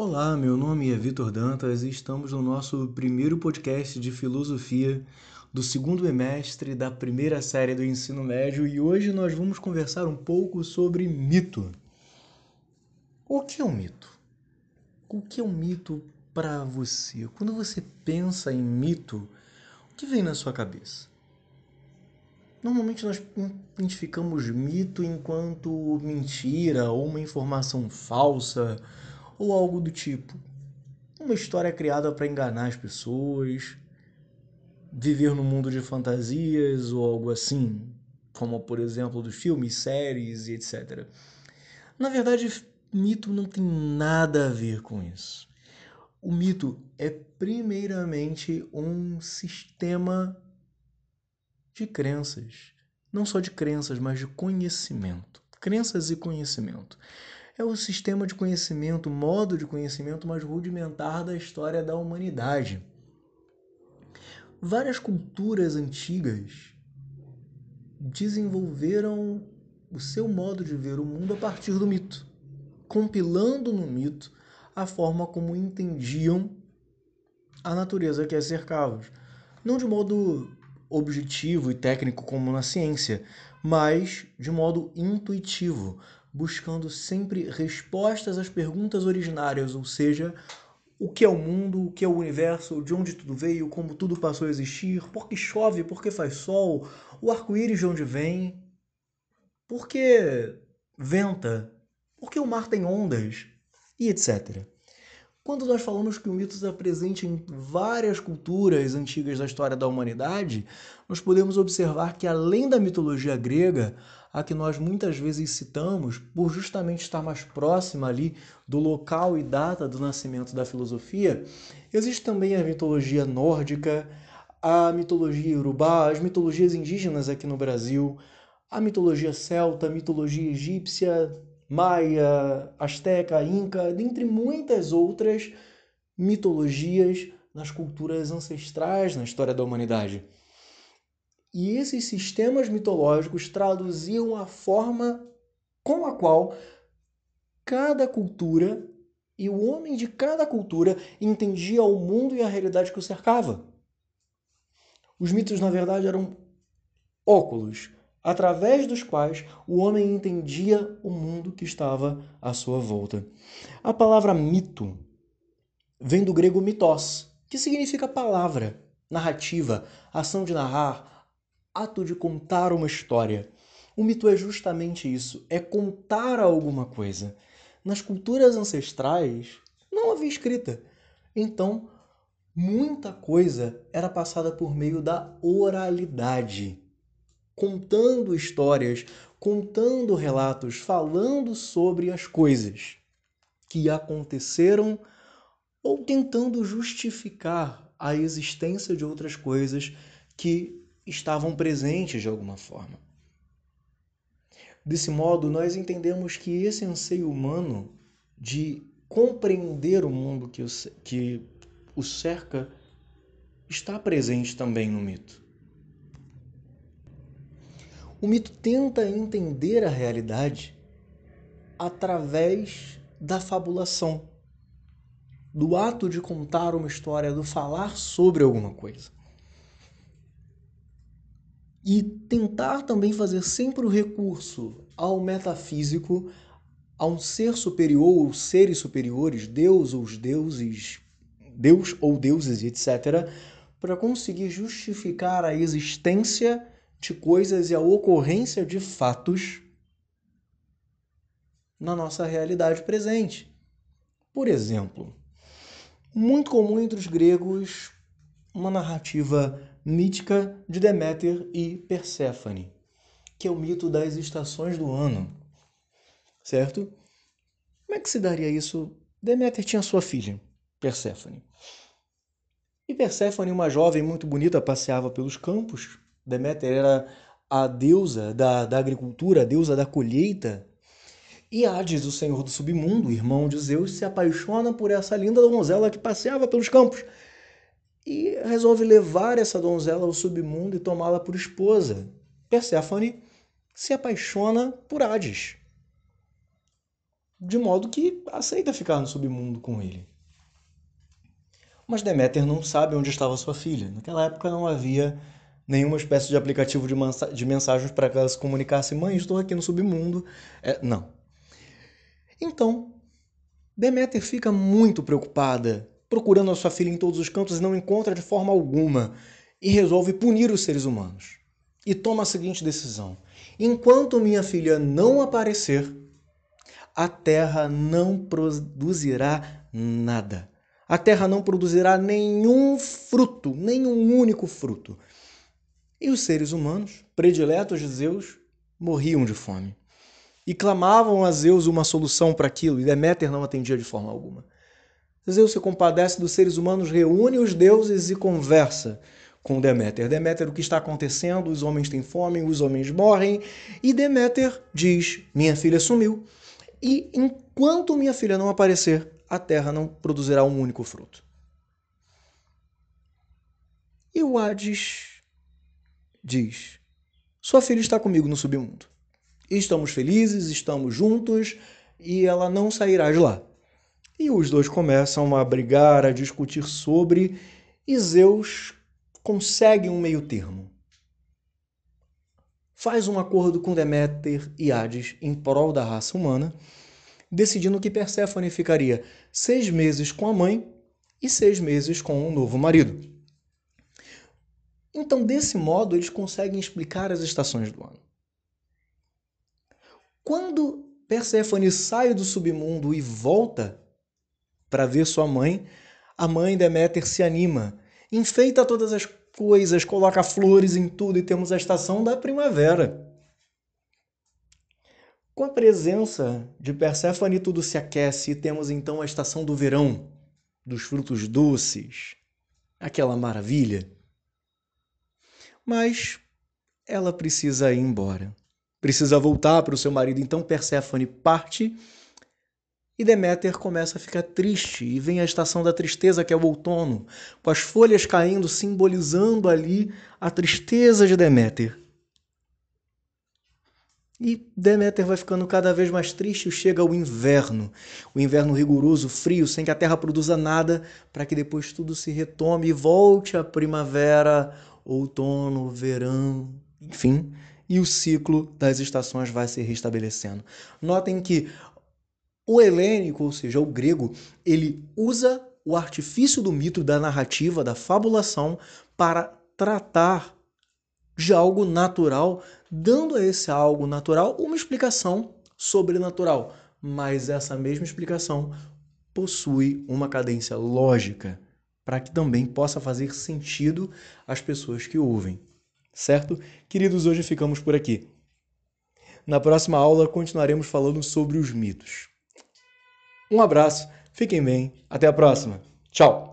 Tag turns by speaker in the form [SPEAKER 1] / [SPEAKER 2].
[SPEAKER 1] Olá, meu nome é Vitor Dantas e estamos no nosso primeiro podcast de filosofia do segundo bimestre da primeira série do ensino médio e hoje nós vamos conversar um pouco sobre mito. O que é um mito? O que é um mito para você? Quando você pensa em mito, o que vem na sua cabeça? Normalmente nós identificamos mito enquanto mentira ou uma informação falsa ou algo do tipo. Uma história criada para enganar as pessoas, viver no mundo de fantasias ou algo assim, como por exemplo dos filmes, séries e etc. Na verdade, mito não tem nada a ver com isso. O mito é primeiramente um sistema de crenças, não só de crenças, mas de conhecimento. Crenças e conhecimento é o sistema de conhecimento, modo de conhecimento mais rudimentar da história da humanidade. Várias culturas antigas desenvolveram o seu modo de ver o mundo a partir do mito, compilando no mito a forma como entendiam a natureza que as cercava. Não de modo objetivo e técnico como na ciência, mas de modo intuitivo, buscando sempre respostas às perguntas originárias, ou seja, o que é o mundo, o que é o universo, de onde tudo veio, como tudo passou a existir, por que chove, por que faz sol, o arco-íris de onde vem, por que venta, por que o mar tem ondas, e etc. Quando nós falamos que o mito está presente em várias culturas antigas da história da humanidade, nós podemos observar que, além da mitologia grega, a que nós muitas vezes citamos, por justamente estar mais próxima ali do local e data do nascimento da filosofia, existe também a mitologia nórdica, a mitologia urubá, as mitologias indígenas aqui no Brasil, a mitologia celta, a mitologia egípcia, maia, asteca, inca, dentre muitas outras mitologias nas culturas ancestrais na história da humanidade. E esses sistemas mitológicos traduziam a forma com a qual cada cultura e o homem de cada cultura entendia o mundo e a realidade que o cercava. Os mitos, na verdade, eram óculos através dos quais o homem entendia o mundo que estava à sua volta. A palavra mito vem do grego mitos, que significa palavra, narrativa, ação de narrar, ato de contar uma história. O mito é justamente isso, é contar alguma coisa. Nas culturas ancestrais não havia escrita. Então, muita coisa era passada por meio da oralidade contando histórias, contando relatos, falando sobre as coisas que aconteceram ou tentando justificar a existência de outras coisas que estavam presentes de alguma forma. Desse modo, nós entendemos que esse anseio humano de compreender o mundo que o, que o cerca está presente também no mito. O mito tenta entender a realidade através da fabulação, do ato de contar uma história, do falar sobre alguma coisa. E tentar também fazer sempre o recurso ao metafísico, a um ser superior ou seres superiores, Deus ou os deuses, Deus ou deuses, etc., para conseguir justificar a existência de coisas e a ocorrência de fatos na nossa realidade presente. Por exemplo, muito comum entre os gregos uma narrativa mítica de Deméter e Perséfone, que é o mito das estações do ano. Certo? Como é que se daria isso? Deméter tinha sua filha, Perséfone. E Perséfone, uma jovem muito bonita, passeava pelos campos Deméter era a deusa da, da agricultura, a deusa da colheita. E Hades, o senhor do submundo, irmão de Zeus, se apaixona por essa linda donzela que passeava pelos campos e resolve levar essa donzela ao submundo e tomá-la por esposa. Perséfone se apaixona por Hades. de modo que aceita ficar no submundo com ele. Mas Deméter não sabe onde estava sua filha. Naquela época não havia nenhuma espécie de aplicativo de, mensagens para que ela se comunicasse: Mãe, estou aqui no submundo. É, não. Então, Deméter fica muito preocupada, procurando a sua filha em todos os cantos e não encontra de forma alguma, e resolve punir os seres humanos. E toma a seguinte decisão: enquanto minha filha não aparecer, a terra não produzirá nada a terra não produzirá nenhum fruto, nenhum único fruto. E os seres humanos, prediletos de Zeus, morriam de fome. E clamavam a Zeus uma solução para aquilo, e Deméter não atendia de forma alguma. Zeus se compadece dos seres humanos, reúne os deuses e conversa com Deméter. Deméter, o que está acontecendo? Os homens têm fome, os homens morrem. E Deméter diz: Minha filha sumiu. E enquanto minha filha não aparecer, a terra não produzirá um único fruto. E o Hades diz: Sua filha está comigo no submundo. Estamos felizes, estamos juntos e ela não sairá de lá. E os dois começam a brigar, a discutir sobre, e Zeus consegue um meio termo. Faz um acordo com Deméter e Hades em prol da raça humana decidindo que Perséfone ficaria seis meses com a mãe e seis meses com o um novo marido. Então, desse modo, eles conseguem explicar as estações do ano. Quando Perséfone sai do submundo e volta para ver sua mãe, a mãe Deméter se anima, enfeita todas as coisas, coloca flores em tudo e temos a estação da primavera. Com a presença de Perséfone, tudo se aquece e temos então a estação do verão, dos frutos doces, aquela maravilha. Mas ela precisa ir embora, precisa voltar para o seu marido. Então Perséfone parte e Deméter começa a ficar triste e vem a estação da tristeza, que é o outono, com as folhas caindo, simbolizando ali a tristeza de Deméter. E Deméter vai ficando cada vez mais triste, chega o inverno, o inverno rigoroso, frio, sem que a terra produza nada, para que depois tudo se retome e volte a primavera, outono, verão, enfim, e o ciclo das estações vai se restabelecendo. Notem que o helênico, ou seja, o grego, ele usa o artifício do mito, da narrativa, da fabulação para tratar de algo natural, dando a esse algo natural uma explicação sobrenatural. Mas essa mesma explicação possui uma cadência lógica para que também possa fazer sentido às pessoas que ouvem. Certo? Queridos, hoje ficamos por aqui. Na próxima aula continuaremos falando sobre os mitos. Um abraço, fiquem bem, até a próxima. Tchau!